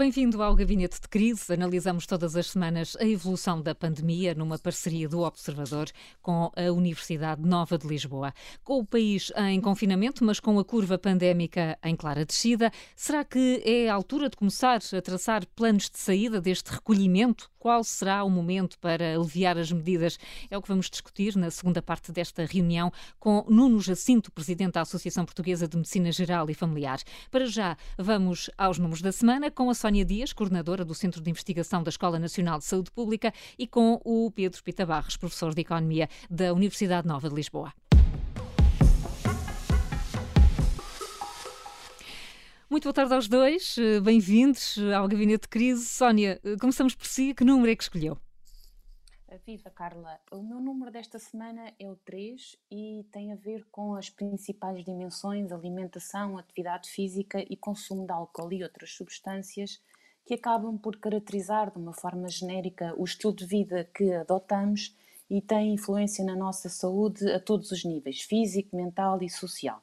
Bem-vindo ao Gabinete de Crise. Analisamos todas as semanas a evolução da pandemia numa parceria do Observador com a Universidade Nova de Lisboa. Com o país em confinamento, mas com a curva pandémica em clara descida, será que é a altura de começar a traçar planos de saída deste recolhimento? Qual será o momento para aliviar as medidas? É o que vamos discutir na segunda parte desta reunião com Nuno Jacinto, presidente da Associação Portuguesa de Medicina Geral e Familiar. Para já, vamos aos números da semana com a Sónia Dias, coordenadora do Centro de Investigação da Escola Nacional de Saúde Pública, e com o Pedro Pita Barros, professor de Economia da Universidade Nova de Lisboa. Muito boa tarde aos dois, bem-vindos ao Gabinete de Crise. Sónia, começamos por si, que número é que escolheu? Viva Carla, o meu número desta semana é o 3 e tem a ver com as principais dimensões alimentação, atividade física e consumo de álcool e outras substâncias que acabam por caracterizar de uma forma genérica o estilo de vida que adotamos e têm influência na nossa saúde a todos os níveis, físico, mental e social.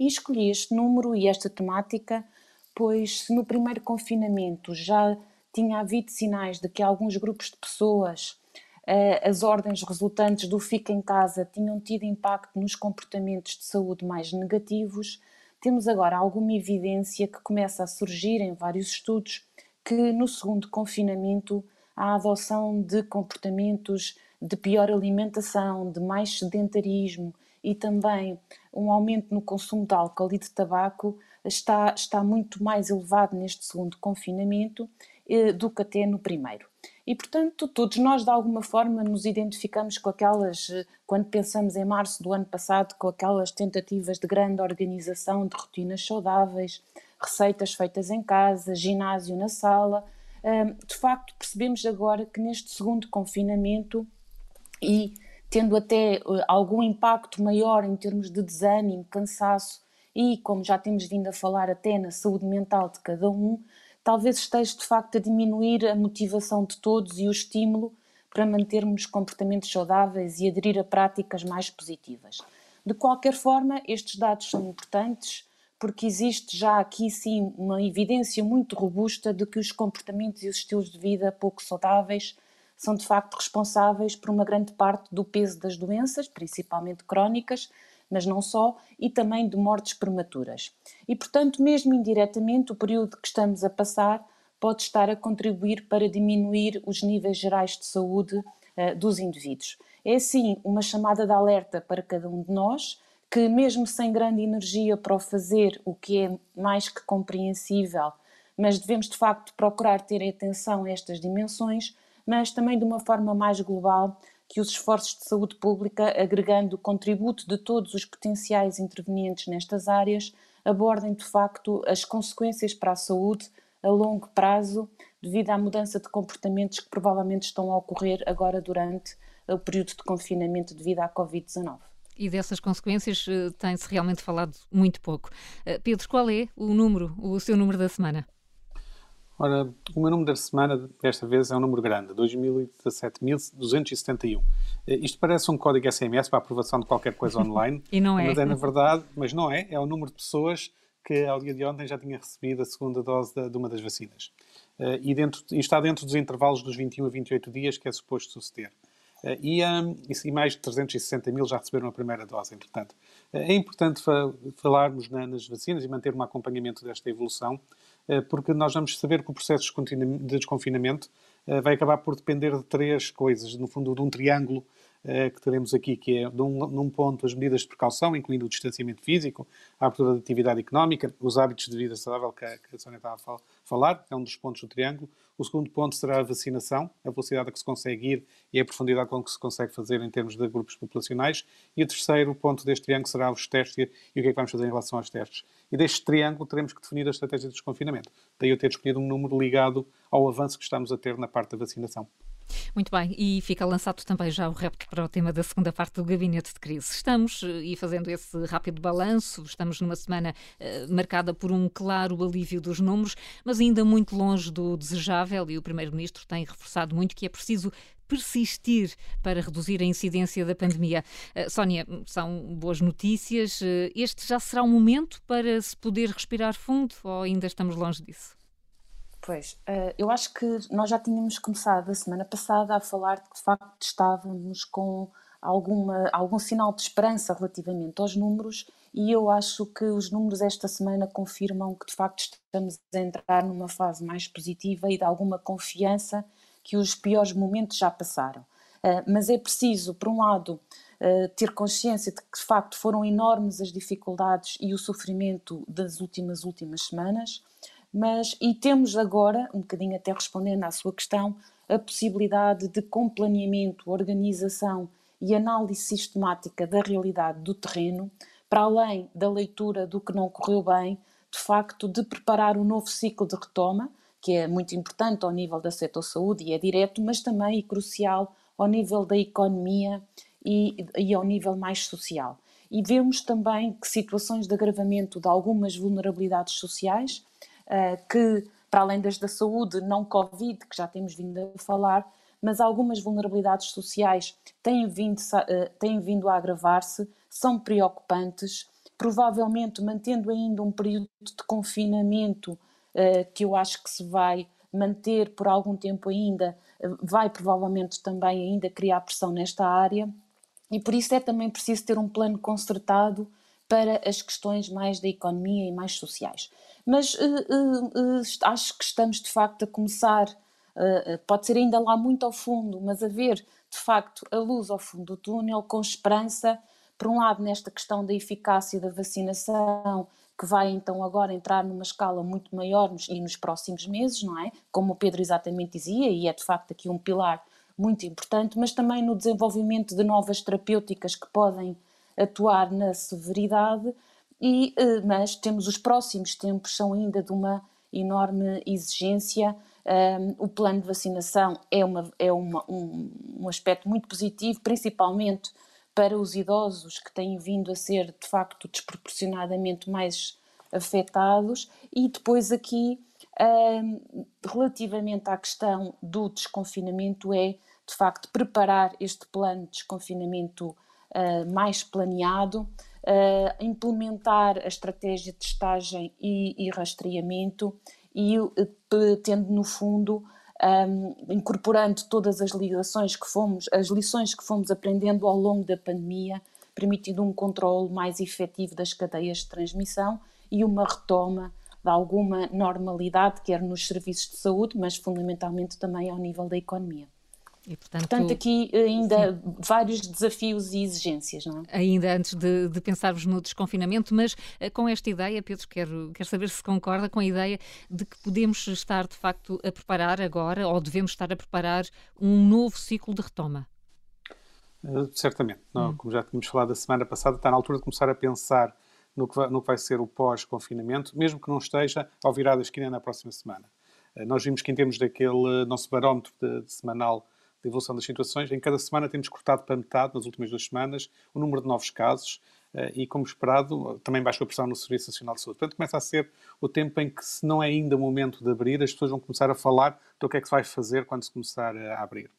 E escolhi este número e esta temática, pois se no primeiro confinamento já tinha havido sinais de que alguns grupos de pessoas eh, as ordens resultantes do fica em casa tinham tido impacto nos comportamentos de saúde mais negativos, temos agora alguma evidência que começa a surgir em vários estudos que no segundo confinamento a adoção de comportamentos de pior alimentação, de mais sedentarismo e também um aumento no consumo de álcool e de tabaco está, está muito mais elevado neste segundo confinamento eh, do que até no primeiro. E, portanto, todos nós, de alguma forma, nos identificamos com aquelas, eh, quando pensamos em março do ano passado, com aquelas tentativas de grande organização de rotinas saudáveis, receitas feitas em casa, ginásio na sala. De facto, percebemos agora que neste segundo confinamento e tendo até eh, algum impacto maior em termos de desânimo, cansaço e, como já temos vindo a falar, até na saúde mental de cada um, talvez esteja de facto a diminuir a motivação de todos e o estímulo para mantermos comportamentos saudáveis e aderir a práticas mais positivas. De qualquer forma, estes dados são importantes porque existe já aqui sim uma evidência muito robusta de que os comportamentos e os estilos de vida pouco saudáveis são de facto responsáveis por uma grande parte do peso das doenças, principalmente crónicas, mas não só, e também de mortes prematuras. E portanto, mesmo indiretamente, o período que estamos a passar pode estar a contribuir para diminuir os níveis gerais de saúde uh, dos indivíduos. É assim uma chamada de alerta para cada um de nós que, mesmo sem grande energia para o fazer, o que é mais que compreensível, mas devemos de facto procurar ter atenção a estas dimensões, mas também de uma forma mais global, que os esforços de saúde pública, agregando o contributo de todos os potenciais intervenientes nestas áreas, abordem de facto as consequências para a saúde a longo prazo, devido à mudança de comportamentos que provavelmente estão a ocorrer agora durante o período de confinamento devido à Covid-19 e dessas consequências uh, tem-se realmente falado muito pouco. Uh, Pedro, qual é o número, o seu número da semana? Ora, o meu número da semana, desta vez, é um número grande, 2017.271. Uh, isto parece um código SMS para aprovação de qualquer coisa online. e não é. Mas é, na verdade, mas não é, é o número de pessoas que ao dia de ontem já tinha recebido a segunda dose de, de uma das vacinas. Uh, e, dentro, e está dentro dos intervalos dos 21 a 28 dias que é suposto suceder. Eh, e, um, e, mais de 360 mil já receberam a primeira dose, entretanto. Eh, é importante fa falarmos na, nas vacinas e manter um acompanhamento desta evolução, eh, porque nós vamos saber que o processo de desconfinamento vai acabar por depender de três coisas, no fundo, de um triângulo eh, que teremos aqui, que é, num, num, ponto, as medidas de precaução, incluindo o distanciamento físico, a abertura da atividade económica, os hábitos de vida saudável que a, que a estava a falar, é um dos pontos do triângulo. O segundo ponto será a vacinação, a velocidade a que se consegue ir e a profundidade com que se consegue fazer em termos de grupos populacionais. E o terceiro ponto deste triângulo será os testes e, o que é que vamos fazer em relação aos testes. E deste triângulo teremos que definir a estratégia de desconfinamento. Daí eu ter escolhido um número ligado ao avanço que estamos a ter na parte da vacinação. Muito bem, e fica lançado também já o repto para o tema da segunda parte do Gabinete de Crise. Estamos, eh, e fazendo esse rápido balanço, estamos numa semana uh, marcada por um claro alívio dos números, mas ainda muito longe do desejável, e o Primeiro-Ministro tem reforçado muito que é preciso persistir para reduzir a incidência da pandemia. Uh, Sónia, são boas notícias. Uh, este já será o momento para se poder respirar fundo ou ainda estamos longe disso? Pois, uh, eu acho que nós já tínhamos começado a semana passada a falar de que de facto estávamos com alguma, algum sinal de esperança relativamente aos números e eu acho que os números esta semana confirmam que de facto estamos a entrar numa fase mais positiva e de alguma confiança que os piores momentos já passaram. Uh, mas é preciso, por um lado, uh, ter consciência de que de facto foram enormes as dificuldades e o sofrimento das últimas últimas semanas, mas e temos agora, um bocadinho até respondendo à sua questão, a possibilidade de com planeamento, organização e análise sistemática da realidade do terreno, para além da leitura do que não correu bem, de facto, de preparar um novo ciclo de retoma, que é muito importante ao nível da setor saúde e é direto, mas também e crucial ao nível da economia e, e ao nível mais social. E vemos também que situações de agravamento de algumas vulnerabilidades sociais, que, para além das da saúde, não Covid, que já temos vindo a falar, mas algumas vulnerabilidades sociais têm vindo, uh, têm vindo a agravar-se, são preocupantes, provavelmente mantendo ainda um período de confinamento uh, que eu acho que se vai manter por algum tempo ainda, vai provavelmente também ainda criar pressão nesta área e por isso é também preciso ter um plano concertado para as questões mais da economia e mais sociais. Mas uh, uh, uh, acho que estamos de facto a começar pode ser ainda lá muito ao fundo, mas a ver de facto a luz ao fundo do túnel com esperança, por um lado nesta questão da eficácia da vacinação, que vai então agora entrar numa escala muito maior nos, e nos próximos meses, não é? Como o Pedro exatamente dizia, e é de facto aqui um pilar muito importante, mas também no desenvolvimento de novas terapêuticas que podem atuar na severidade, e, uh, mas temos os próximos tempos, são ainda de uma enorme exigência. Um, o plano de vacinação é, uma, é uma, um, um aspecto muito positivo, principalmente para os idosos que têm vindo a ser de facto desproporcionadamente mais afetados, e depois aqui, um, relativamente à questão do desconfinamento, é de facto preparar este plano de desconfinamento uh, mais planeado, uh, implementar a estratégia de testagem e, e rastreamento e eh, tendo no fundo um, incorporando todas as ligações que fomos, as lições que fomos aprendendo ao longo da pandemia, permitindo um controle mais efetivo das cadeias de transmissão e uma retoma de alguma normalidade, quer nos serviços de saúde, mas fundamentalmente também ao nível da economia. E, portanto, portanto, aqui ainda sim. vários desafios e exigências, não é? Ainda antes de, de, pensarmos no desconfinamento, mas eh, com esta ideia, Pedro, quero, quero saber se concorda com a ideia de que podemos estar, de facto, a preparar agora, ou devemos estar a preparar, um novo ciclo de retoma. Uh, certamente. Não, hum. Como já tínhamos falado a semana passada, está na altura de começar a pensar no que vai, no que vai ser o pós-confinamento, mesmo que não esteja ao virar da esquina na próxima semana. Uh, nós vimos que, em termos daquele nosso barómetro de, de semanal de evolução das situações. Em cada semana temos cortado para metade, nas últimas duas semanas, o número de novos casos eh, e, como esperado, também baixou a pressão no Serviço Nacional de Saúde. Portanto, começa a ser o tempo em que, se não é ainda o momento de abrir, as pessoas vão começar a falar do que é que se vai fazer quando se começar a abrir.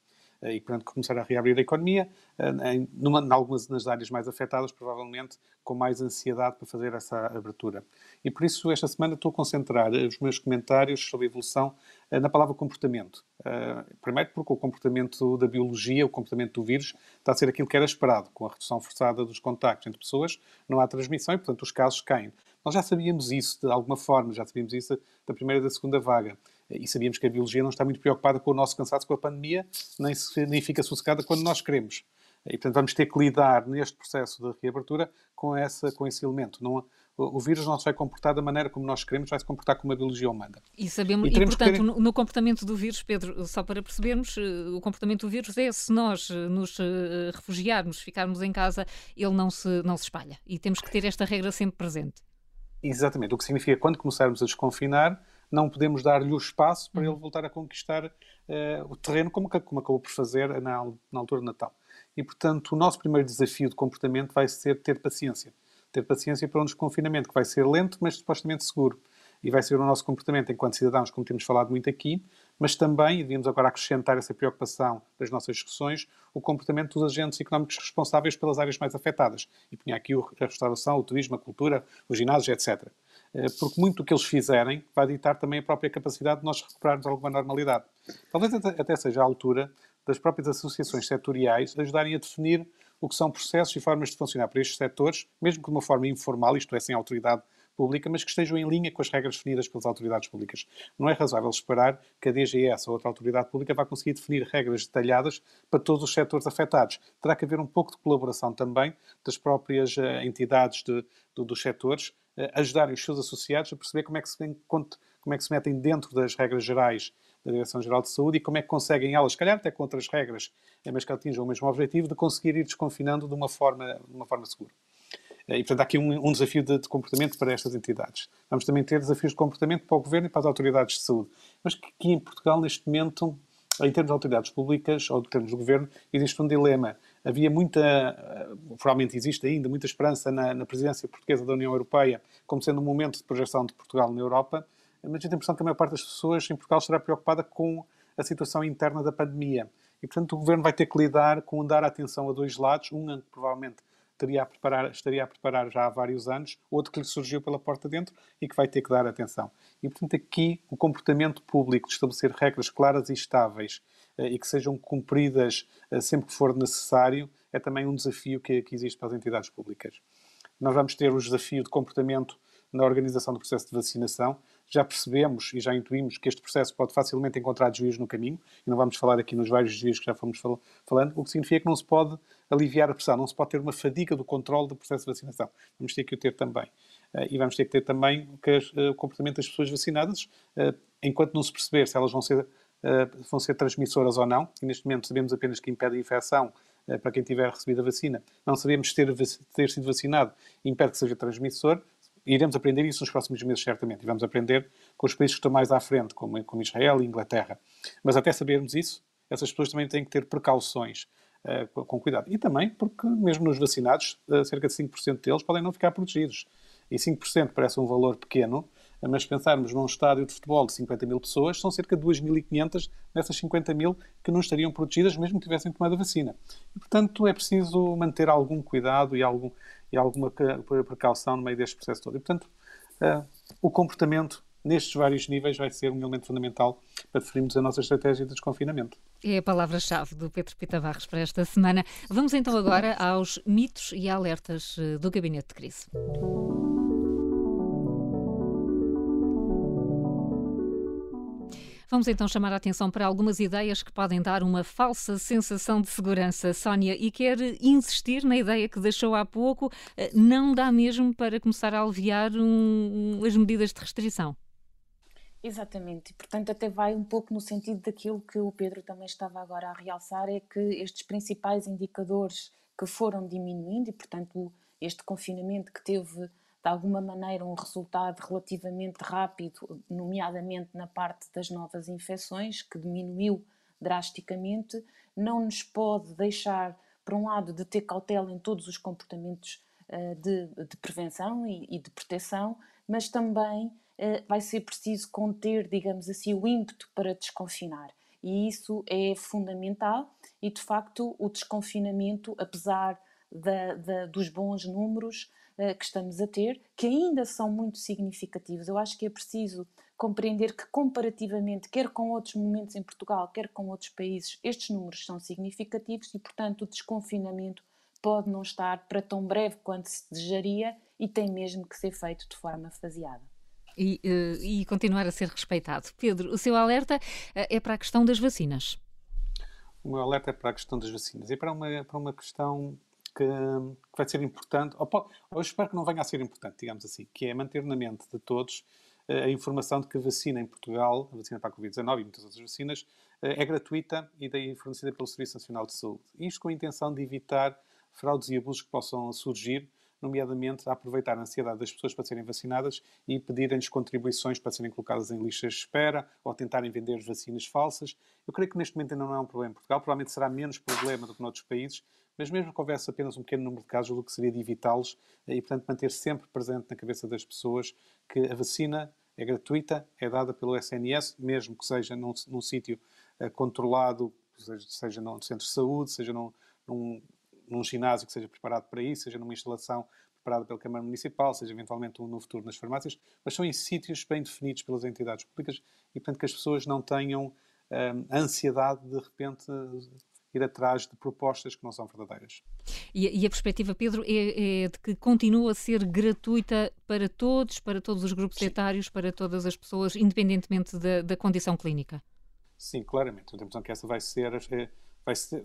Eh, e, portanto, começar a reabrir a economia, eh, em, numa, em algumas das áreas mais afetadas, provavelmente com mais ansiedade para fazer essa abertura. E por isso, esta semana, estou a concentrar os meus comentários sobre a evolução na palavra comportamento. Primeiro, porque o comportamento da biologia, o comportamento do vírus, está a ser aquilo que era esperado, com a redução forçada dos contactos entre pessoas, não há transmissão e, portanto, os casos caem. Nós já sabíamos isso de alguma forma, já sabíamos isso da primeira e da segunda vaga e sabíamos que a biologia não está muito preocupada com o nosso cansaço com a pandemia, nem, se, nem fica sossegada quando nós queremos. E, portanto, vamos ter que lidar neste processo de reabertura com, essa, com esse elemento. Não, o, vírus não se vai comportar da maneira como nós queremos, vai se comportar como a biologia o manda. E sabemos, e, e portanto, ter... no, no, comportamento do vírus, Pedro, só para percebermos, eh, o comportamento do vírus é se nós eh, nos eh, refugiarmos, ficarmos em casa, ele não se, não se espalha. E temos que ter esta regra sempre presente. Exatamente. O que significa quando começarmos a desconfinar, não podemos dar-lhe o espaço para ele uhum. voltar a conquistar uh, o terreno, como, como acabou por fazer na, na altura de Natal. E, portanto, o nosso primeiro desafio de comportamento vai ser ter paciência. Ter paciência para um desconfinamento que vai ser lento, mas supostamente seguro. E vai ser o nosso comportamento enquanto cidadãos, como temos falado muito aqui, mas também, e devíamos agora acrescentar essa preocupação das nossas discussões, o comportamento dos agentes económicos responsáveis pelas áreas mais afetadas. E punha aqui a restauração, o turismo, a cultura, os ginásios, etc. porque muito do que eles fizerem vai ditar também a própria capacidade de nós recuperarmos alguma normalidade. Talvez até seja a altura das próprias associações setoriais ajudarem a definir o que são processos e formas de funcionar para estes setores, mesmo de uma forma informal, isto é, sem autoridade pública, mas que estejam em linha com as regras definidas pelas autoridades públicas. Não é razoável esperar que a DGS ou outra autoridade pública vá conseguir definir regras detalhadas para todos os setores afetados. Terá que haver um pouco de colaboração também das próprias uh, entidades de, de, dos setores, uh, ajudarem os seus associados a perceber como é, que se, como é que se metem dentro das regras gerais da Direção-Geral de Saúde e como é que conseguem elas, se calhar até com outras regras, mas que atinjam o mesmo objetivo, de conseguir ir desconfinando de uma forma, de uma forma segura. Eh, e, portanto, há aqui um, um desafio de, de, comportamento para estas entidades. Vamos também ter desafios de comportamento para o Governo e para as autoridades de saúde. Mas que aqui em Portugal, neste momento, em termos de autoridades públicas ou em termos do Governo, existe um dilema. Havia muita, eh, provavelmente existe ainda, muita esperança na, na presidência portuguesa da União Europeia como sendo um momento de projeção de Portugal na Europa, mas eu tenho a impressão que a maior parte das pessoas em Portugal estará preocupada com a situação interna da pandemia. E, portanto, o Governo vai ter que lidar com dar atenção a dois lados. Um, que provavelmente a preparar, estaria a preparar já há vários anos, outro que lhe surgiu pela porta dentro e que vai ter que dar atenção. E, portanto, aqui o comportamento público de estabelecer regras claras e estáveis eh, e que sejam cumpridas eh, sempre que for necessário é também um desafio que, que existe para as entidades públicas. Nós vamos ter o desafio de comportamento na organização do processo de vacinação. Já percebemos e já intuímos que este processo pode facilmente encontrar desvios no caminho, e não vamos falar aqui nos vários desvios que já fomos falando, o que significa que não se pode aliviar a pressão, não se pode ter uma fadiga do controle do processo de vacinação. Vamos ter que o ter também. Eh, e vamos ter que ter também eh, o comportamento das pessoas vacinadas, eh, enquanto não se perceber se elas vão ser, vão ser transmissoras ou não, e neste momento sabemos apenas que impede a infecção para quem tiver recebido a vacina. Não sabemos ter, ter sido vacinado impede que seja transmissor, iremos aprender isso nos próximos meses, certamente. E vamos aprender com os países que estão mais à frente, como, como Israel e Inglaterra. Mas até sabermos isso, essas pessoas também têm que ter precauções uh, com, com, cuidado. E também porque, mesmo nos vacinados, uh, cerca de 5% deles podem não ficar protegidos. E 5% parece um valor pequeno, mas pensarmos num estádio de futebol de 50 mil pessoas, são cerca de 2.500 dessas 50 mil que não estariam protegidas mesmo que tivessem tomado a vacina. E, portanto, é preciso manter algum cuidado e, algum, e alguma precaução no meio deste processo todo. E, portanto, uh, o comportamento nestes vários níveis vai ser um elemento fundamental para definirmos a nossa estratégia de desconfinamento. É a palavra-chave do Pedro Pita Barros para esta semana. Vamos então agora aos mitos e alertas eh, do Gabinete de Crise. Vamos então chamar a atenção para algumas ideias que podem dar uma falsa sensação de segurança, Sónia, e quer insistir na ideia que deixou há pouco, eh, não dá mesmo para começar a aliviar um, as medidas de restrição. Exatamente, e portanto até vai um pouco no sentido daquilo que o Pedro também estava agora a realçar, é que estes principais indicadores que foram diminuindo e portanto este confinamento que teve de alguma maneira um resultado relativamente rápido, nomeadamente na parte das novas infecções, que diminuiu drasticamente, não nos pode deixar, por um lado, de ter cautela em todos os comportamentos uh, de, de, prevenção e, e, de proteção, mas também uh, vai ser preciso conter, digamos assim, o ímpeto para desconfinar. E isso é fundamental, e de facto, o desconfinamento, apesar da, da, dos bons números, eh, que estamos a ter, que ainda são muito significativos. Eu acho que é preciso compreender que, comparativamente, quer com outros momentos em Portugal, quer com outros países, estes números são significativos e, portanto, o desconfinamento pode não estar para tão breve quanto se desejaria e tem mesmo que ser feito de forma faseada. E, uh, e continuar a ser respeitado. Pedro, o seu alerta uh, é para a questão das vacinas. O meu alerta é para a questão das vacinas e para uma, para uma questão que, que vai ser importante, ou, pode, ou eu espero que não venha a ser importante, digamos assim, que é manter na mente de todos eh, a informação de que a vacina em Portugal, a vacina para a Covid-19 e muitas outras vacinas, eh, é gratuita e daí fornecida pelo Serviço Nacional de Saúde. Isto com a intenção de evitar fraudes e abusos que possam surgir, nomeadamente a aproveitar a ansiedade das pessoas para serem vacinadas e pedirem-lhes contribuições para serem colocadas em listas de espera ou tentarem vender vacinas falsas. Eu creio que neste momento ainda não é um problema em Portugal, provavelmente será menos problema do que noutros países, mas mesmo que houvesse apenas um pequeno número de casos, o que seria de evitá-los eh, e, portanto, manter sempre presente na cabeça das pessoas que a vacina é gratuita, é dada pelo SNS, mesmo que seja num, num sítio uh, controlado, seja, seja num centro de saúde, seja num, num, num, ginásio que seja preparado para isso, seja numa instalação preparada pela Câmara Municipal, seja eventualmente um no futuro nas farmácias, mas são em sítios bem definidos pelas entidades públicas e, portanto, que as pessoas não tenham um, a ansiedade de, repente, ir atrás de propostas que não são verdadeiras. E, e a perspectiva, Pedro, é, é, de que continua a ser gratuita para todos, para todos os grupos Sim. etários, para todas as pessoas, independentemente da, da condição clínica? Sim, claramente. Temos a impressão que essa vai ser, é, vai ser,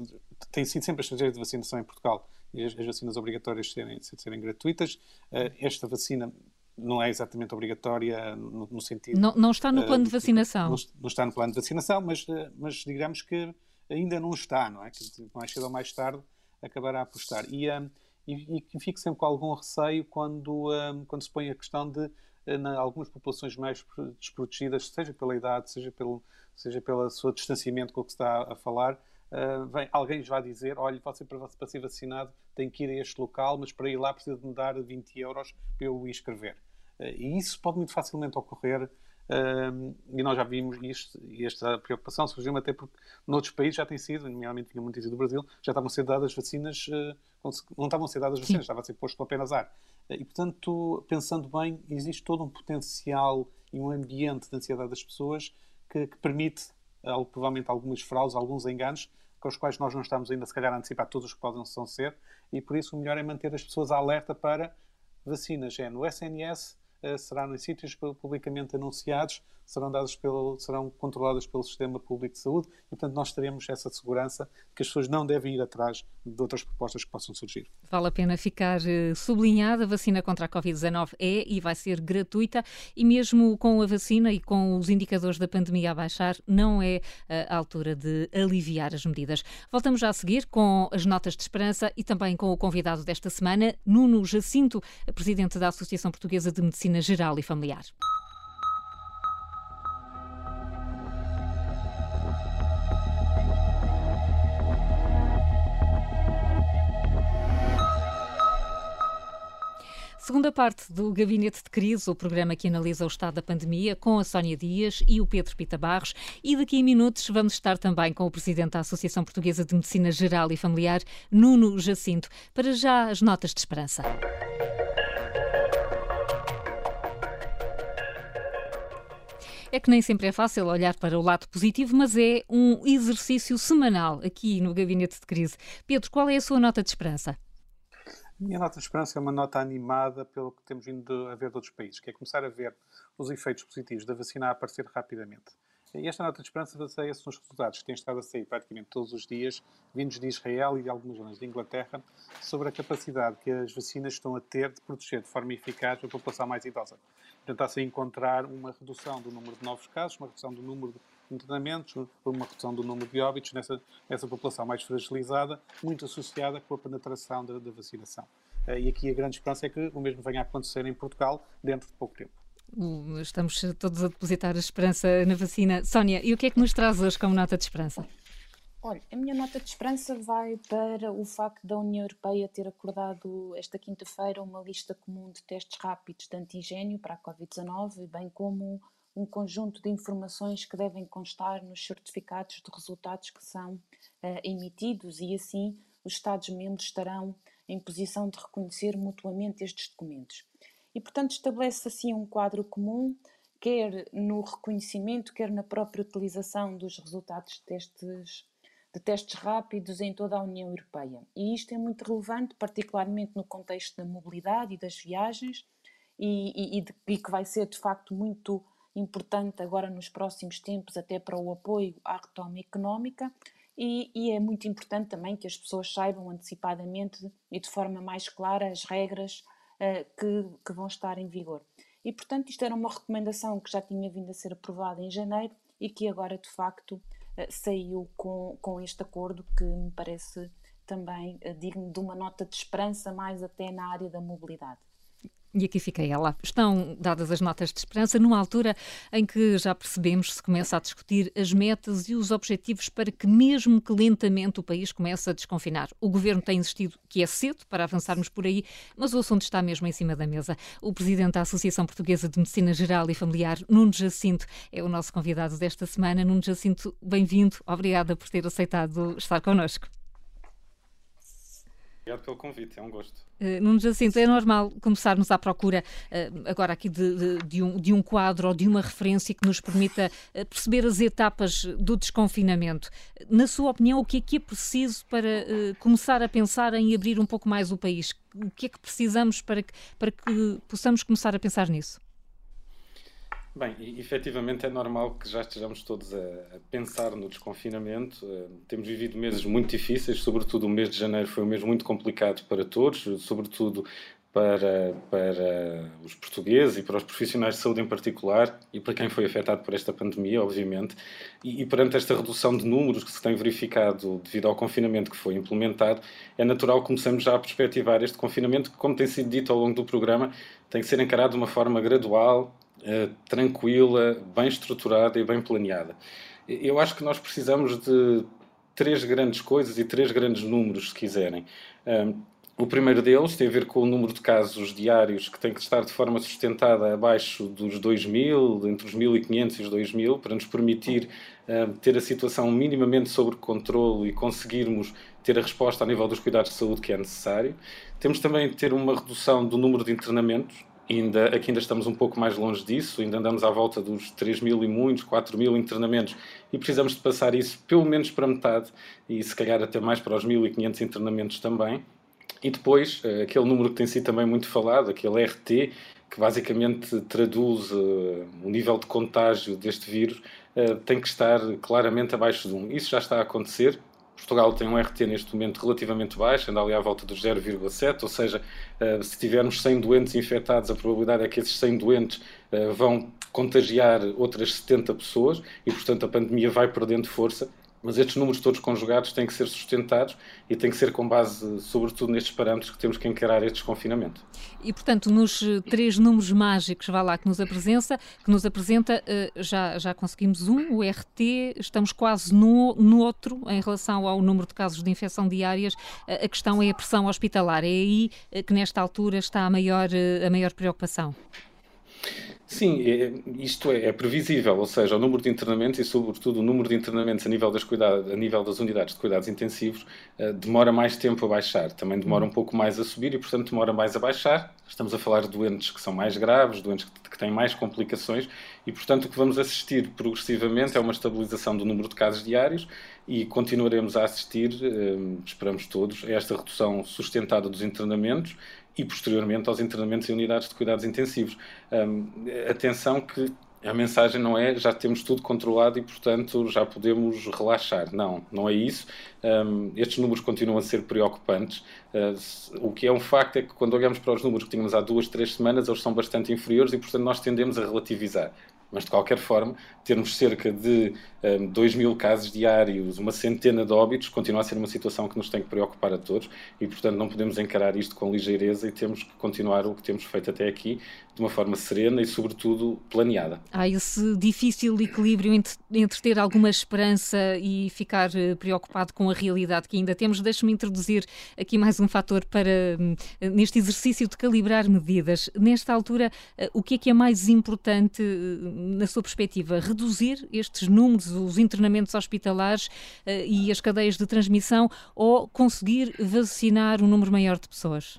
tem sido sempre a estratégia de vacinação em Portugal e as, as vacinas obrigatórias serem, serem gratuitas. Uh, esta vacina não é exatamente obrigatória no, no sentido. Não, não, está no plano uh, de vacinação. Não, não, está no plano de vacinação, mas, uh, mas digamos que ainda não está, não é? Que mais cedo ou mais tarde acabará a postar. E, um, e, e fico sempre com algum receio quando, um, quando se põe a questão de em algumas populações mais desprotegidas, seja pela idade, seja pelo, seja pelo seu distanciamento com o que se está a falar, uh, vem, alguém lhes vai dizer, olha, você para, para ser vacinado tem que ir a este local, mas para ir lá precisa de me dar 20 euros para eu inscrever. Uh, e isso pode muito facilmente ocorrer e nós já vimos isto, e esta preocupação surgiu até porque noutros países já tem sido, nomeadamente vinha muito do Brasil, já estavam a ser dadas vacinas, uh, não estavam a ser dadas vacinas, Sim. estava a ser posto apenas ar. Uh, e portanto, pensando bem, existe todo um potencial e um ambiente de ansiedade das pessoas que, que permite, uh, provavelmente, algumas fraudes, alguns enganos, com os quais nós não estamos ainda, se calhar, a antecipar todos os que podem ser, e por isso o melhor é manter as pessoas alerta para vacinas. É no SNS, eh, será em sítios publicamente anunciados, serão, dados pelo, serão controladas pelo Sistema Público de Saúde e, portanto, nós teremos essa segurança que as pessoas não devem ir atrás de outras propostas que possam surgir. Vale a pena ficar eh, sublinhada, a vacina contra a Covid-19 é e vai ser gratuita e mesmo com a vacina e com os indicadores da pandemia a baixar, não é eh, a altura de aliviar as medidas. Voltamos já a seguir com as notas de esperança e também com o convidado desta semana, Nuno Jacinto, presidente da Associação Portuguesa de Medicina Geral e Familiar. Segunda parte do Gabinete de Crise, o programa que analisa o estado da pandemia, com a Sónia Dias e o Pedro Pita Barros. E daqui a minutos vamos estar também com o Presidente da Associação Portuguesa de Medicina Geral e Familiar, Nuno Jacinto. Para já, as notas de esperança. É que nem sempre é fácil olhar para o lado positivo, mas é um exercício semanal aqui no Gabinete de Crise. Pedro, qual é a sua nota de esperança? Minha nota de esperança é uma nota animada pelo que temos vindo a ver de outros países, que é começar a ver os efeitos positivos da vacina a aparecer rapidamente. Esta nota de esperança baseia-se nos resultados que têm estado a sair praticamente todos os dias, vindos de Israel e de algumas zonas de Inglaterra, sobre a capacidade que as vacinas estão a ter de proteger de forma eficaz a população mais idosa. Tentar-se encontrar uma redução do número de novos casos, uma redução do número de internamentos, uma redução do número de óbitos nessa, nessa população mais fragilizada, muito associada com a penetração da, da vacinação. Uh, e aqui a grande esperança é que o mesmo venha a acontecer em Portugal dentro de pouco tempo. Estamos todos a depositar a esperança na vacina. Sónia, e o que é que nos traz hoje como nota de esperança? Olha, a minha nota de esperança vai para o facto da União Europeia ter acordado esta quinta-feira uma lista comum de testes rápidos de antigênio para a Covid-19, bem como um conjunto de informações que devem constar nos certificados de resultados que são uh, emitidos e assim os Estados-membros estarão em posição de reconhecer mutuamente estes documentos. E, portanto, estabelece assim um quadro comum, quer no reconhecimento, quer na própria utilização dos resultados de testes, de testes rápidos em toda a União Europeia. E isto é muito relevante, particularmente no contexto da mobilidade e das viagens, e, e, e que vai ser de facto muito importante agora nos próximos tempos, até para o apoio à retoma económica. E, e, é muito importante também que as pessoas saibam antecipadamente e de forma mais clara as regras que, que vão estar em vigor. E, portanto, isto era uma recomendação que já tinha vindo a ser aprovada em janeiro e que agora, de facto, uh, saiu com, com este acordo que me parece também uh, digno de uma nota de esperança, mais até na área da mobilidade. E aqui fica ela. Estão dadas as notas de esperança numa altura em que já percebemos se começa a discutir as metas e os objetivos para que, mesmo que lentamente, o país comece a desconfinar. O governo tem insistido que é cedo para avançarmos por aí, mas o assunto está mesmo em cima da mesa. O presidente da Associação Portuguesa de Medicina Geral e Familiar, Nuno Jacinto, é o nosso convidado desta semana. Nuno Jacinto, bem-vindo. Obrigada por ter aceitado estar connosco. Obrigado pelo convite, é um gosto. Uh, Nuno Jacinto, é normal começarmos à procura uh, agora aqui de, de, de, um, de, um, quadro ou de uma referência que nos permita uh, perceber as etapas do desconfinamento. Na sua opinião, o que é que é preciso para começar a pensar em abrir um pouco mais o país? O que é que precisamos para que, para que possamos começar a pensar nisso? Bem, efetivamente é normal que já estejamos todos a, a pensar no desconfinamento. Uh, temos vivido meses muito difíceis, sobretudo o mês de janeiro foi um mês muito complicado para todos, sobretudo para, para os portugueses e para os profissionais de saúde em particular e para quem foi afetado por esta pandemia, obviamente. E, e perante esta redução de números que se tem verificado devido ao confinamento que foi implementado, é natural que comecemos já a perspectivar este confinamento que, como tem sido dito ao longo do programa, tem que ser encarado de uma forma gradual, eh, tranquila, bem estruturada e bem planeada. Eu acho que nós precisamos de três grandes coisas e três grandes números, se quiserem. Um, o primeiro deles tem a ver com o número de casos diários que tem que estar de forma sustentada abaixo dos 2.000, entre os 1.500 e os 2.000, para nos permitir uh, ter a situação minimamente sob controle e conseguirmos ter a resposta a nível dos cuidados de saúde que é necessário. Temos também de ter uma redução do número de internamentos, Ainda, aqui ainda estamos um pouco mais longe disso, ainda andamos à volta dos 3 mil e muitos, 4 mil internamentos e precisamos de passar isso pelo menos para metade e se calhar até mais para os 1.500 internamentos também. E depois, eh, aquele número que tem sido também muito falado, aquele RT, que basicamente traduz uh, o nível de contágio deste vírus, uh, tem que estar claramente abaixo de 1. Isso já está a acontecer, Portugal tem um RT neste momento relativamente baixo, anda ali à volta dos 0,7, ou seja, eh, se tivermos 100 doentes infectados, a probabilidade é que esses 100 doentes eh, vão contagiar outras 70 pessoas e, portanto, a pandemia vai perdendo força. Mas estes números todos conjugados têm que ser sustentados e têm que ser com base, sobretudo, nestes parâmetros que temos que encarar este desconfinamento. E, portanto, nos eh, três números mágicos, vá lá, que nos apresenta, que nos apresenta eh, já, já conseguimos um, o RT, estamos quase no, no outro em relação ao número de casos de infecção diárias. A questão é a pressão hospitalar. É aí eh, que, nesta altura, está a maior, a maior preocupação. Sim, é, isto é, é, previsível, ou seja, o número de internamentos e, sobretudo, o número de internamentos a nível das, cuidado, a nível das unidades de cuidados intensivos uh, demora mais tempo a baixar, também demora um pouco mais a subir e, portanto, demora mais a baixar. Estamos a falar de doentes que são mais graves, doentes que, que têm mais complicações e, portanto, o que vamos assistir progressivamente é uma estabilização do número de casos diários e continuaremos a assistir, uh, esperamos todos, a esta redução sustentada dos internamentos e posteriormente aos internamentos em unidades de cuidados intensivos. Um, atenção que a mensagem não é já temos tudo controlado e, portanto, já podemos relaxar. Não, não é isso. Um, estes números continuam a ser preocupantes. Uh, o que é um facto é que, quando olhamos para os números que tínhamos há duas, três semanas, eles são bastante inferiores e, portanto, nós tendemos a relativizar. Mas, de qualquer forma, termos cerca de um, 2 mil casos diários, uma centena de óbitos, continua a ser uma situação que nos tem que preocupar a todos e, portanto, não podemos encarar isto com ligeireza e temos que continuar o que temos feito até aqui de uma forma serena e, sobretudo, planeada. Há esse difícil equilíbrio entre, entre ter alguma esperança e ficar eh, preocupado com a realidade que ainda temos. Deixe-me introduzir aqui mais um fator para, hum, neste exercício de calibrar medidas. Nesta altura, eh, o que é que é mais importante eh, na sua perspectiva? Reduzir estes números, os internamentos hospitalares e as cadeias de transmissão ou conseguir vacinar um número maior de pessoas?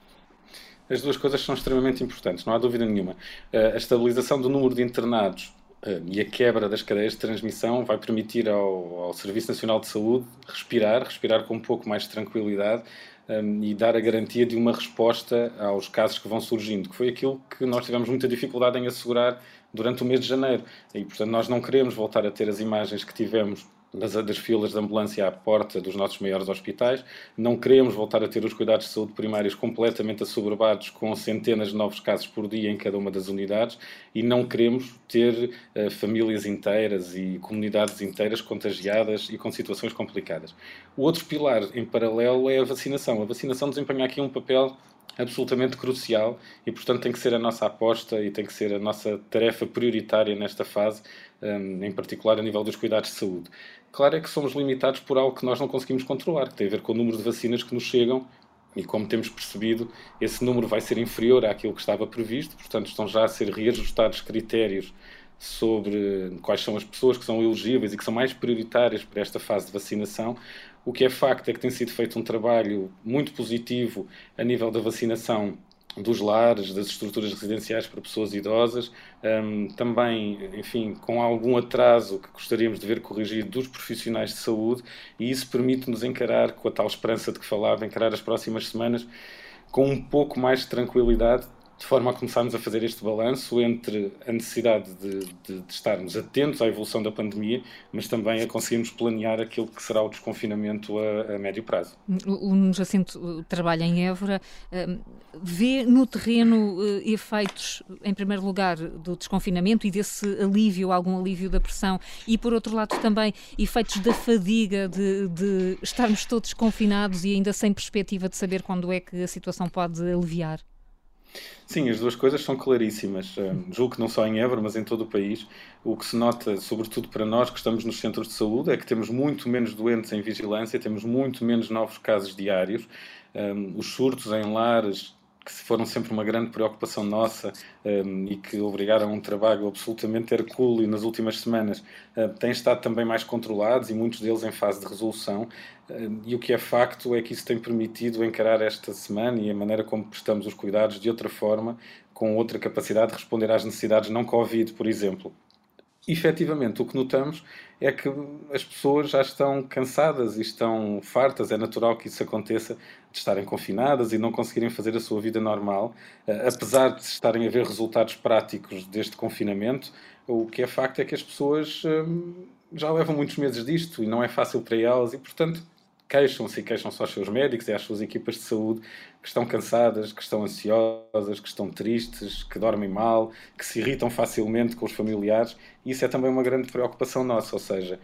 As duas coisas são extremamente importantes, não há dúvida nenhuma. Eh, a estabilização do número de internados eh, e a quebra das cadeias de transmissão vai permitir ao, ao Serviço Nacional de Saúde respirar, respirar com um pouco mais de tranquilidade ehm, e dar a garantia de uma resposta aos casos que vão surgindo, que foi aquilo que nós tivemos muita dificuldade em assegurar durante o mês de janeiro. E, portanto, nós não queremos voltar a ter as imagens que tivemos das, das filas de ambulância à porta dos nossos maiores hospitais. Não queremos voltar a ter os cuidados de saúde primários completamente assoberbados com centenas de novos casos por dia em cada uma das unidades e não queremos ter uh, famílias inteiras e comunidades inteiras contagiadas e com situações complicadas. O outro pilar em paralelo é a vacinação. A vacinação desempenha aqui um papel absolutamente crucial e, portanto, tem que ser a nossa aposta e tem que ser a nossa tarefa prioritária nesta fase, um, em particular a nível dos cuidados de saúde. Claro é que somos limitados por algo que nós não conseguimos controlar, que tem a ver com o número de vacinas que nos chegam e, como temos percebido, esse número vai ser inferior àquilo que estava previsto, portanto, estão já a ser reajustados critérios sobre quais são as pessoas que são elegíveis e que são mais prioritárias para esta fase de vacinação, O que é facto é que tem sido feito um trabalho muito positivo a nível da vacinação dos lares, das estruturas residenciais para pessoas idosas, um, também, enfim, com algum atraso que gostaríamos de ver corrigido dos profissionais de saúde, e isso permite-nos encarar, com a tal esperança de que falava, encarar as próximas semanas com um pouco mais de tranquilidade, de forma a começarmos a fazer este balanço entre a necessidade de, de, de, estarmos atentos à evolução da pandemia, mas também a conseguirmos planear aquilo que será o desconfinamento a, a médio prazo. O, o Jacinto trabalha em Évora, hum, vê no terreno eh, efeitos, em primeiro lugar, do desconfinamento e desse alívio, algum alívio da pressão, e por outro lado também efeitos da fadiga de, de estarmos todos confinados e ainda sem perspectiva de saber quando é que a situação pode aliviar? Sim, as duas coisas são claríssimas. Um, julgo que não só em Évora, mas em todo o país. O que se nota, sobretudo para nós que estamos nos centros de saúde, é que temos muito menos doentes em vigilância, temos muito menos novos casos diários. Um, os surtos em lares que foram sempre uma grande preocupação nossa um, e que obrigaram a um trabalho absolutamente hercúleo nas últimas semanas, uh, têm estado também mais controlados e muitos deles em fase de resolução. Uh, e o que é facto é que isso tem permitido encarar esta semana e a maneira como prestamos os cuidados de outra forma, com outra capacidade de responder às necessidades não Covid, por exemplo efetivamente o que notamos é que as pessoas já estão cansadas e estão fartas, é natural que isso aconteça, de estarem confinadas e não conseguirem fazer a sua vida normal, eh, apesar de estarem a ver resultados práticos deste confinamento, o que é facto é que as pessoas hum, já levam muitos meses disto e não é fácil para elas e, portanto, queixam-se e queixam-se aos seus médicos e às suas equipas de saúde que estão cansadas, que estão ansiosas, que estão tristes, que dormem mal, que se irritam facilmente com os familiares. Isso é também uma grande preocupação nossa, ou seja,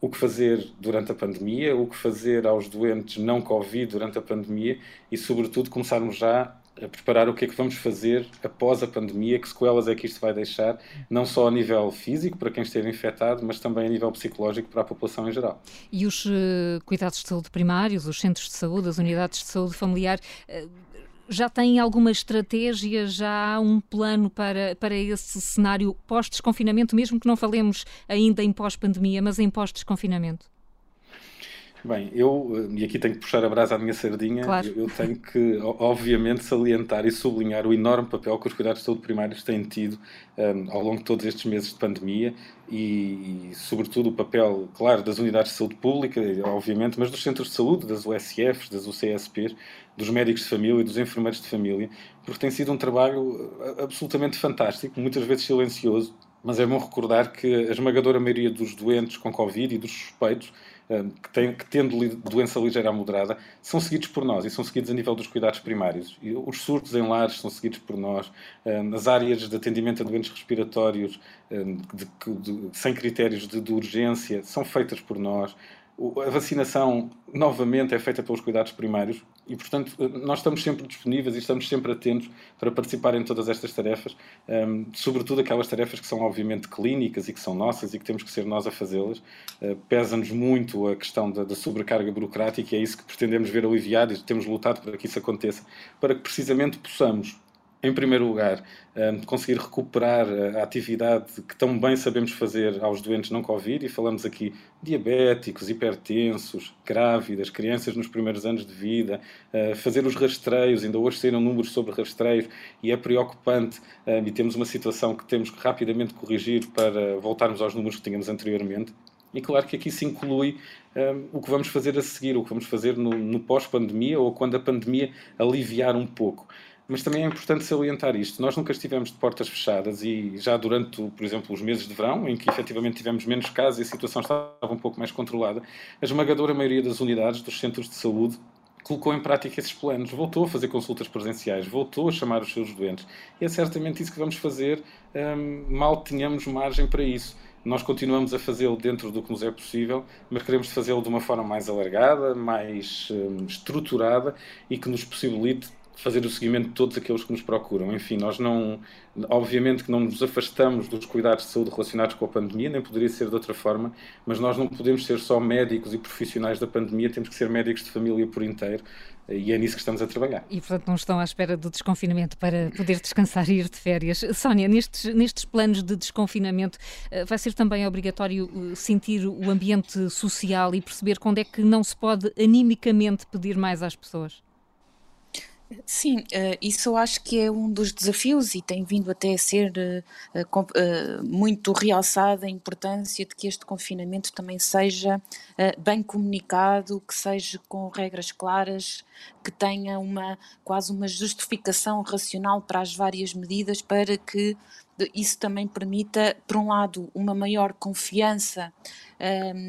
o que fazer durante a pandemia, o que fazer aos doentes não Covid durante a pandemia e, sobretudo, começarmos já a preparar o que é que vamos fazer após a pandemia, que sequelas é que isto vai deixar, não só a nível físico, para quem esteve infectado, mas também a nível psicológico para a população em geral. E os uh, cuidados de saúde primários, os centros de saúde, as unidades de saúde familiar, uh, já têm alguma estratégia, já há um plano para, para esse cenário pós-desconfinamento, mesmo que não falemos ainda em pós-pandemia, mas em pós-desconfinamento? Bem, eu, e aqui tenho que puxar a brasa à minha sardinha, claro. eu, eu, tenho que, obviamente, salientar e sublinhar o enorme papel que os cuidados de saúde primários têm tido um, ao longo de todos estes meses de pandemia e, e, sobretudo, o papel, claro, das unidades de saúde pública, obviamente, mas dos centros de saúde, das USFs, das UCSPs, dos médicos de família e dos enfermeiros de família, porque tem sido um trabalho uh, absolutamente fantástico, muitas vezes silencioso, mas é bom recordar que a esmagadora maioria dos doentes com Covid e dos suspeitos que, tem, que tendo doença ligeira a moderada, são seguidos por nós e são seguidos a nível dos cuidados primários. E os surtos em lares são seguidos por nós, as áreas de atendimento a doentes respiratórios de, de, sem critérios de, de urgência são feitas por nós a vacinação, novamente, é feita pelos cuidados primários e, portanto, nós estamos sempre disponíveis e estamos sempre atentos para participar em todas estas tarefas, um, sobretudo aquelas tarefas que são, obviamente, clínicas e que são nossas e que temos que ser nós a fazê-las. Uh, Pesa-nos muito a questão da, da, sobrecarga burocrática e é isso que pretendemos ver aliviado e temos lutado para que isso aconteça, para que precisamente possamos em primeiro lugar, conseguir recuperar a atividade que tão bem sabemos fazer aos doentes não Covid, e falamos aqui diabéticos, hipertensos, grávidas, crianças nos primeiros anos de vida, fazer os rastreios, ainda hoje saíram números sobre rastreios, e é preocupante, e temos uma situação que temos que rapidamente corrigir para voltarmos aos números que tínhamos anteriormente. E claro que aqui se inclui um, o que vamos fazer a seguir, o que vamos fazer no, no pós-pandemia ou quando a pandemia aliviar um pouco. Mas também é importante salientar isto. Nós nunca estivemos de portas fechadas e já durante, por exemplo, os meses de verão, em que efetivamente tivemos menos casos e a situação estava um pouco mais controlada, a esmagadora maioria das unidades, dos centros de saúde, colocou em prática esses planos, voltou a fazer consultas presenciais, voltou a chamar os seus doentes. E é certamente isso que vamos fazer, um, mal tenhamos margem para isso. Nós continuamos a fazê-lo dentro do que nos é possível, mas queremos fazê-lo de uma forma mais alargada, mais um, estruturada e que nos possibilite fazer o seguimento de todos aqueles que nos procuram. Enfim, nós não, obviamente que não nos afastamos dos cuidados de saúde relacionados com a pandemia, nem poderia ser de outra forma, mas nós não podemos ser só médicos e profissionais da pandemia, temos que ser médicos de família por inteiro e é nisso que estamos a trabalhar. E, portanto, não estão à espera do desconfinamento para poder descansar e ir de férias. Sónia, nestes, nestes planos de desconfinamento, eh, vai ser também obrigatório eh, sentir o ambiente social e perceber quando é que não se pode animicamente pedir mais às pessoas? Sim, uh, isso eu acho que é um dos desafios e tem vindo até a ser uh, uh, muito realçada a importância de que este confinamento também seja bem comunicado, que seja com regras claras, que tenha uma quase uma justificação racional para as várias medidas para que isso também permita, por um lado, uma maior confiança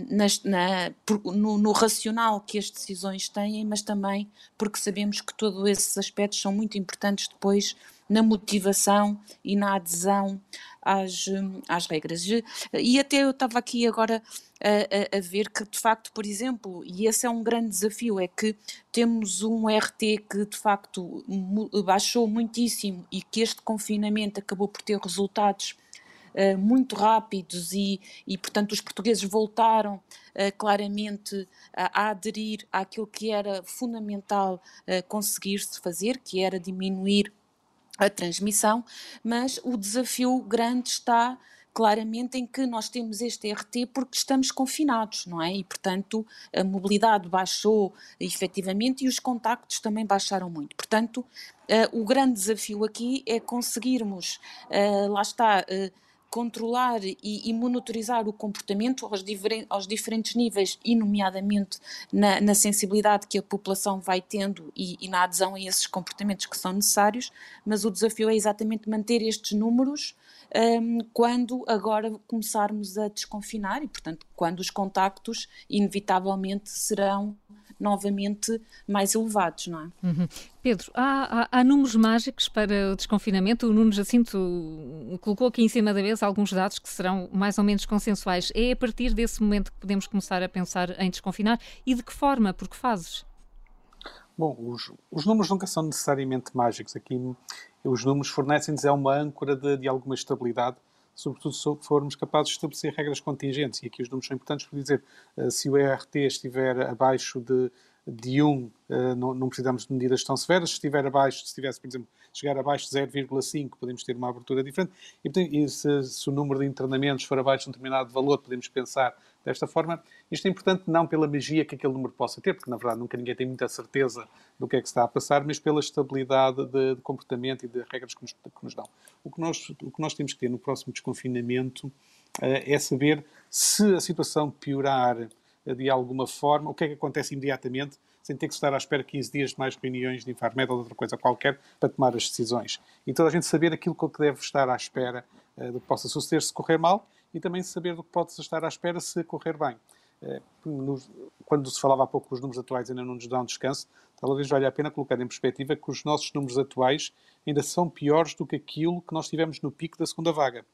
nas, na, no, no, racional que as decisões têm, mas também porque sabemos que todos esses aspectos são muito importantes depois na motivação e na adesão às, às regras. E até eu estava aqui agora a, a, a, ver que, de facto, por exemplo, e esse é um grande desafio, é que temos um RT que, de facto, baixou muitíssimo e que este confinamento acabou por ter resultados muito rápidos e, e, portanto, os portugueses voltaram uh, claramente a, aderir àquilo que era fundamental conseguir-se fazer, que era diminuir a transmissão, mas o desafio grande está claramente em que nós temos este RT porque estamos confinados, não é? E, portanto, a mobilidade baixou efetivamente e os contactos também baixaram muito. Portanto, uh, o grande desafio aqui é conseguirmos, uh, lá está, uh, controlar e, e, monitorizar o comportamento aos, aos, diferentes níveis e nomeadamente na, na, sensibilidade que a população vai tendo e, e, na adesão a esses comportamentos que são necessários, mas o desafio é exatamente manter estes números um, quando agora começarmos a desconfinar e, portanto, quando os contactos inevitavelmente serão novamente mais elevados, não é? Uhum. Pedro, há, há, há, números mágicos para o desconfinamento? O Nuno Jacinto colocou aqui em cima da mesa alguns dados que serão mais ou menos consensuais. É a partir desse momento que podemos começar a pensar em desconfinar e de que forma, por que fases? Bom, os, os números nunca são necessariamente mágicos. Aqui os números fornecem-nos é uma âncora de, de alguma estabilidade sobretudo se formos capazes de estabelecer regras contingentes. E aqui os números são importantes por dizer, uh, se o ERT estiver abaixo de, de 1, uh, não, precisamos de medidas tão severas. Se estiver abaixo, se tivesse, por exemplo, chegar abaixo de 0,5, podemos ter uma abertura diferente. E, e se, se, o número de internamentos for abaixo de um determinado valor, podemos pensar desta forma. Isto é importante não pela magia que aquele número possa ter, porque na verdade nunca ninguém tem muita certeza do que é que está a passar, mas pela estabilidade de, de comportamento e de regras que nos, que nos, dão. O que, nós, o que nós temos que ter no próximo desconfinamento uh, é saber se a situação piorar uh, de alguma forma, o que é que acontece imediatamente, sem ter que estar à espera 15 dias de mais reuniões de Infarmed ou de outra coisa qualquer para tomar as decisões. E toda a gente saber aquilo que deve estar à espera uh, do que possa suceder se correr mal e também saber do que pode estar à espera se correr bem. Eh, quando se falava há pouco que os números atuais ainda não nos dão descanso, talvez valha a pena colocar em perspectiva que os nossos números atuais ainda são piores do que aquilo que nós tivemos no pico da segunda vaga.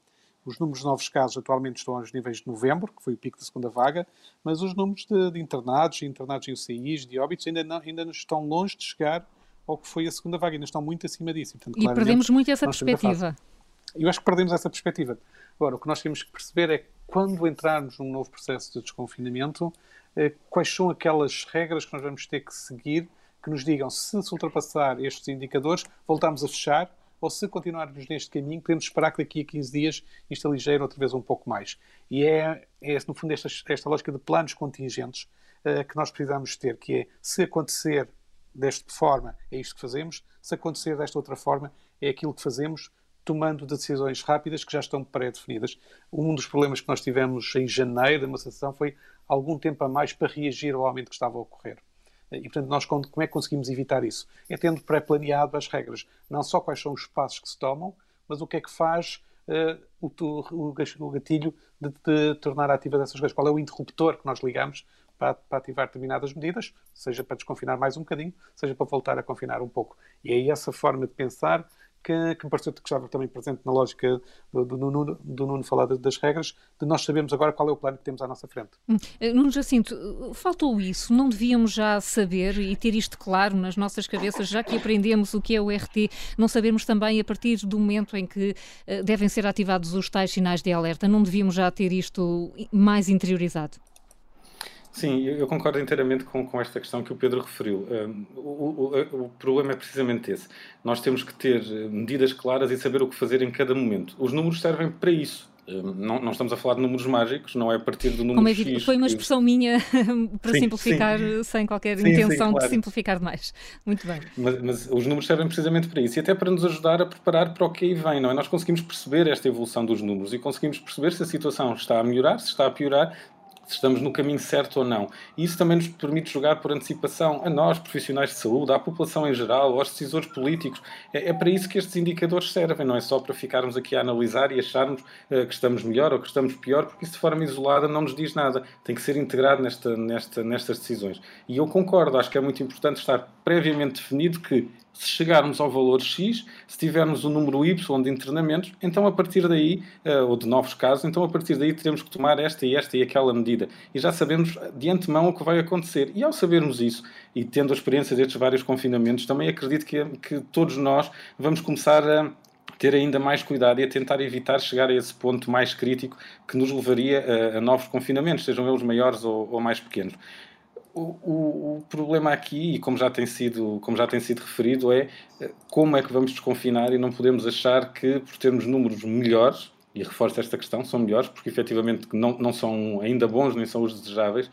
Os números de novos casos atualmente estão aos níveis de novembro, que foi o pico da segunda vaga, mas os números de, de internados, internados em UCIs, de óbitos, ainda, não, ainda estão longe de chegar ao que foi a segunda vaga, ainda estão muito acima disso. Portanto, e perdemos muito essa perspectiva. Eu acho que perdemos essa perspectiva. Agora, o que nós temos que perceber é quando entrarmos num novo processo de desconfinamento, eh, quais são aquelas regras que nós vamos ter que seguir que nos digam se se ultrapassar estes indicadores, voltamos a fechar, ou se continuarmos neste caminho, podemos esperar que daqui a 15 dias isto ligeiro outra vez um pouco mais. E é, é no fundo, esta, esta lógica de planos contingentes uh, que nós precisamos ter, que é, se acontecer desta forma, é isto que fazemos, se acontecer desta outra forma, é aquilo que fazemos, tomando decisões rápidas que já estão pré-definidas. Um dos problemas que nós tivemos em janeiro da sessão foi algum tempo a mais para reagir ao aumento que estava a ocorrer. E, portanto, nós como é que conseguimos evitar isso? É tendo pré-planeado as regras. Não só quais são os passos que se tomam, mas o que é que faz uh, o, o, gatilho de, de, tornar ativas essas coisas. Qual é o interruptor que nós ligamos para, para, ativar determinadas medidas, seja para desconfinar mais um bocadinho, seja para voltar a confinar um pouco. E é essa forma de pensar que, que me pareceu que estava também presente na lógica do, do, Nuno, do Nuno falar das regras, de nós sabermos agora qual é o plano que temos à nossa frente. Hum. Eh, Nuno Jacinto, faltou isso? Não devíamos já saber e ter isto claro nas nossas cabeças, já que aprendemos o que é o RT, não sabemos também a partir do momento em que uh, devem ser ativados os tais sinais de alerta, não devíamos já ter isto mais interiorizado? Sim, eu concordo inteiramente com, com esta questão que o Pedro referiu. Um, o, o, o, problema é precisamente esse. Nós temos que ter eh, medidas claras e saber o que fazer em cada momento. Os números servem para isso. Um, não, não, estamos a falar de números mágicos, não é a partir do número Como é, X. Foi uma expressão minha para sim, simplificar, sim. sem qualquer sim, intenção claro. de simplificar demais. Muito bem. Mas, mas, os números servem precisamente para isso e até para nos ajudar a preparar para o que aí vem, não é? Nós conseguimos perceber esta evolução dos números e conseguimos perceber se a situação está a melhorar, se está a piorar se estamos no caminho certo ou não. E isso também nos permite jogar por antecipação a nós, profissionais de saúde, à população em geral, aos decisores políticos. É, é para isso que estes indicadores servem, não é só para ficarmos aqui a analisar e acharmos uh, que estamos melhor ou que estamos pior, porque isso de forma isolada não nos diz nada. Tem que ser integrado nesta, nesta, nestas decisões. E eu concordo, acho que é muito importante estar previamente definido que se chegarmos ao valor X, se tivermos o número Y de internamentos, então a partir daí, uh, ou de novos casos, então a partir daí teremos que tomar esta e esta e aquela medida. E já sabemos de antemão o que vai acontecer. E ao sabermos isso, e tendo a experiência destes vários confinamentos, também acredito que, que todos nós vamos começar a ter ainda mais cuidado e a tentar evitar chegar a esse ponto mais crítico que nos levaria a, a novos confinamentos, sejam eles maiores ou, ou mais pequenos. O, o, problema aqui, e como já, tem sido, como já tem sido referido, é eh, como é que vamos desconfinar e não podemos achar que por termos números melhores, e reforço esta questão, são melhores, porque efetivamente não, não são ainda bons nem são os desejáveis,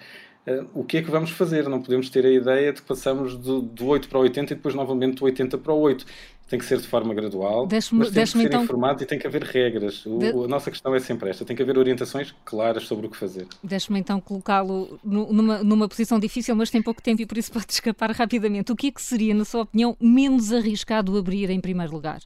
o que é que vamos fazer? Não podemos ter a ideia de que passamos do, do 8 para o 80 e depois novamente do 80 para o 8 tem que ser de forma gradual, mas tem que ser então... informado e tem que haver regras. O, de... A nossa questão é sempre esta, tem que haver orientações claras sobre o que fazer. Deixe-me então colocá-lo numa, numa posição difícil, mas tem pouco tempo e por isso pode escapar rapidamente. O que é que seria, na sua opinião, menos arriscado abrir em primeiro lugar?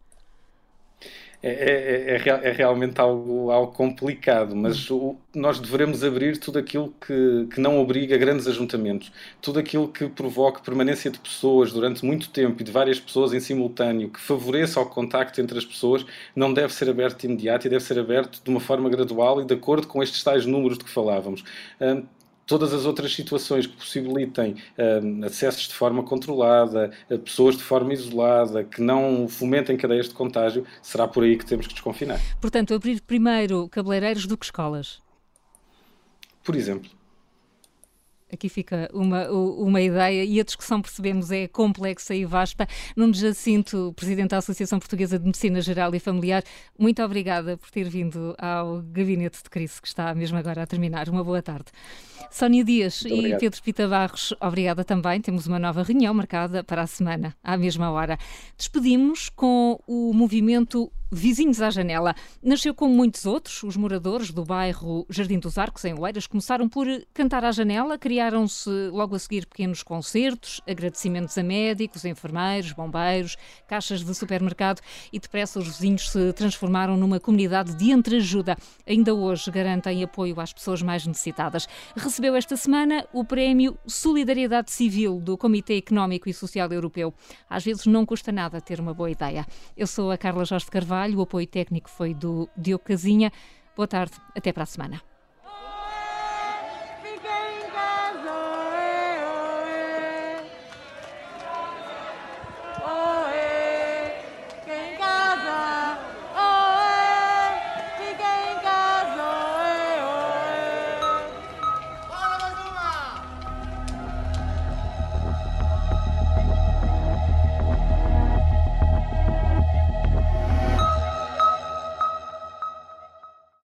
É, é, é, é, realmente algo, algo complicado, mas o, nós devemos abrir tudo aquilo que, que não obriga grandes ajuntamentos, tudo aquilo que provoque permanência de pessoas durante muito tempo e de várias pessoas em simultâneo, que favoreça o contacto entre as pessoas, não deve ser aberto de imediato e deve ser aberto de uma forma gradual e de acordo com estes tais números de que falávamos todas as outras situações que possibilitem uh, acessos de forma controlada, uh, pessoas de forma isolada, que não fomentem cadeias de contágio, será por aí que temos que desconfinar. Portanto, abrir primeiro cabeleireiros do que escolas. Por exemplo. Aqui fica uma, uma ideia e a discussão, percebemos, é complexa e vasta. Nuno Jacinto, Presidente da Associação Portuguesa de Medicina Geral e Familiar, muito obrigada por ter vindo ao gabinete de crise que está mesmo agora a terminar. Uma boa tarde. Sónia Dias e Pedro Pita Barros, obrigada também. Temos uma nova reunião marcada para a semana, à mesma hora. Despedimos com o movimento Vizinhos à Janela. Nasceu como muitos outros, os moradores do bairro Jardim dos Arcos, em Oeiras, começaram por cantar à janela, criaram-se logo a seguir pequenos concertos, agradecimentos a médicos, enfermeiros, bombeiros, caixas de supermercado e depressa os vizinhos se transformaram numa comunidade de entreajuda. Ainda hoje garantem apoio às pessoas mais necessitadas. Recebeu esta semana o prémio Solidariedade Civil do Comitê Económico e Social Europeu. Às vezes não custa nada ter uma boa ideia. Eu sou a Carla Jorge Carvalho trabalho. O apoio técnico foi do Diogo Casinha. Boa tarde, até para a semana.